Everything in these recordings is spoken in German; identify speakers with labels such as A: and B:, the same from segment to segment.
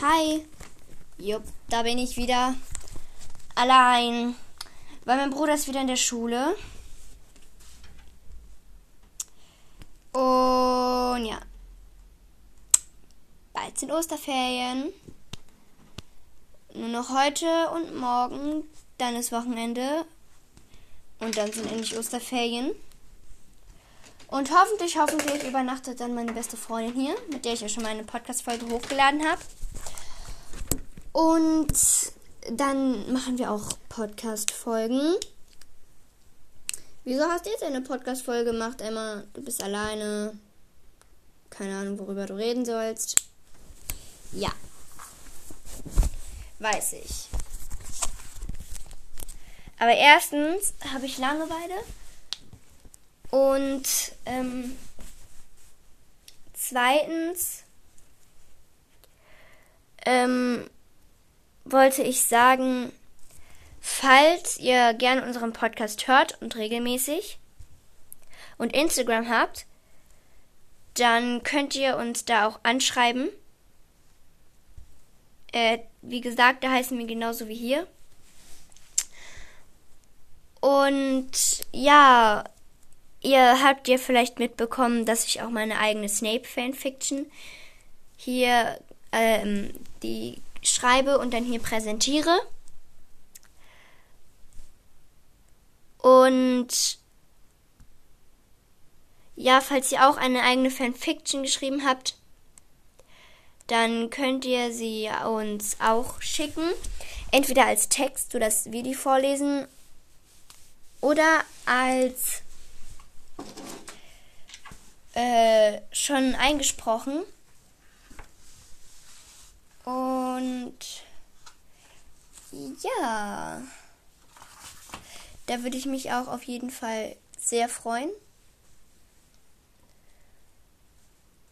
A: Hi. Jupp, da bin ich wieder. Allein. Weil mein Bruder ist wieder in der Schule. Und ja. Bald sind Osterferien. Nur noch heute und morgen. Dann ist Wochenende. Und dann sind endlich Osterferien. Und hoffentlich, hoffentlich übernachtet dann meine beste Freundin hier, mit der ich ja schon meine Podcast-Folge hochgeladen habe. Und dann machen wir auch Podcast-Folgen. Wieso hast du jetzt eine Podcast-Folge gemacht, Emma? Du bist alleine. Keine Ahnung, worüber du reden sollst. Ja. Weiß ich. Aber erstens habe ich Langeweile. Und ähm, zweitens ähm, wollte ich sagen, falls ihr gerne unseren Podcast hört und regelmäßig und Instagram habt, dann könnt ihr uns da auch anschreiben. Äh, wie gesagt, da heißen wir genauso wie hier. Und ja, ihr habt ihr vielleicht mitbekommen, dass ich auch meine eigene Snape-Fanfiction hier ähm, die schreibe und dann hier präsentiere. Und ja, falls ihr auch eine eigene Fanfiction geschrieben habt, dann könnt ihr sie uns auch schicken. Entweder als Text, so dass wir die vorlesen, oder als äh, schon eingesprochen. Und ja, da würde ich mich auch auf jeden Fall sehr freuen.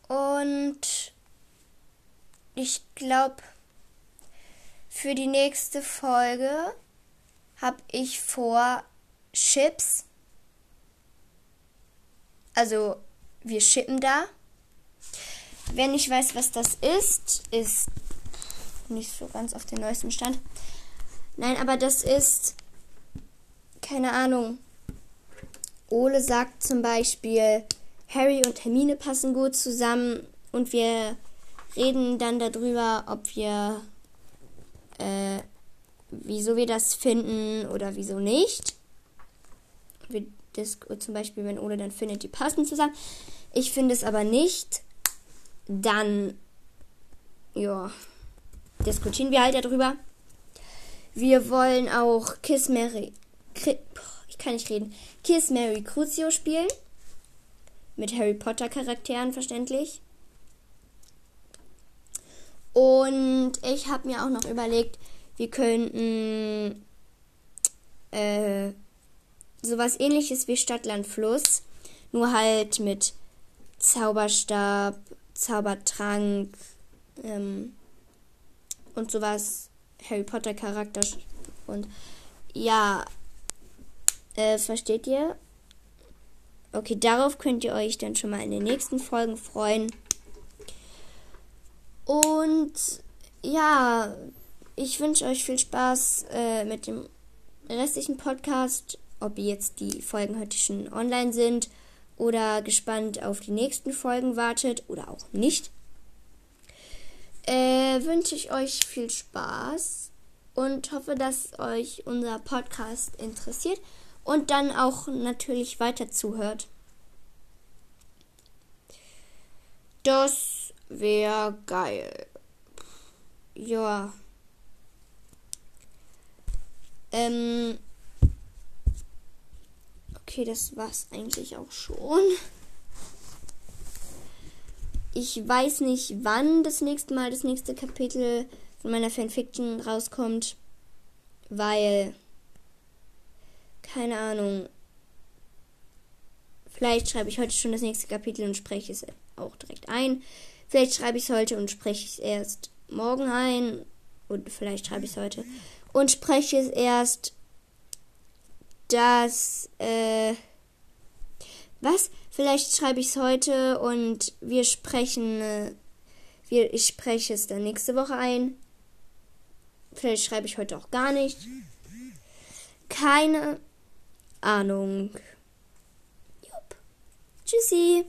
A: Und ich glaube, für die nächste Folge habe ich vor Chips. Also, wir schippen da. Wer nicht weiß, was das ist, ist nicht so ganz auf den neuesten Stand. Nein, aber das ist, keine Ahnung. Ole sagt zum Beispiel, Harry und Hermine passen gut zusammen und wir reden dann darüber, ob wir, äh, wieso wir das finden oder wieso nicht. Wir zum Beispiel, wenn Ole dann findet, die passen zusammen. Ich finde es aber nicht. Dann, ja, diskutieren wir halt darüber. Wir wollen auch Kiss Mary. Ich kann nicht reden. Kiss Mary Crucio spielen. Mit Harry Potter Charakteren verständlich. Und ich habe mir auch noch überlegt, wir könnten äh, sowas ähnliches wie Stadtland Fluss, nur halt mit Zauberstab, Zaubertrank, ähm, und sowas. Harry Potter Charakter und ja, äh, versteht ihr? Okay, darauf könnt ihr euch dann schon mal in den nächsten Folgen freuen. Und ja, ich wünsche euch viel Spaß äh, mit dem restlichen Podcast, ob jetzt die Folgen heute schon online sind oder gespannt auf die nächsten Folgen wartet oder auch nicht äh, wünsche ich euch viel Spaß und hoffe, dass euch unser Podcast interessiert und dann auch natürlich weiter zuhört. Das wäre geil. Ja. Ähm. Okay, das war's eigentlich auch schon. Ich weiß nicht, wann das nächste Mal das nächste Kapitel von meiner Fanfiction rauskommt, weil keine Ahnung. Vielleicht schreibe ich heute schon das nächste Kapitel und spreche es auch direkt ein. Vielleicht schreibe ich es heute und spreche es erst morgen ein. Und vielleicht schreibe ich es heute und spreche es erst, dass äh, was? Vielleicht schreibe ich es heute und wir sprechen, äh, Ich spreche es dann nächste Woche ein. Vielleicht schreibe ich heute auch gar nicht. Keine Ahnung. Jupp. Tschüssi.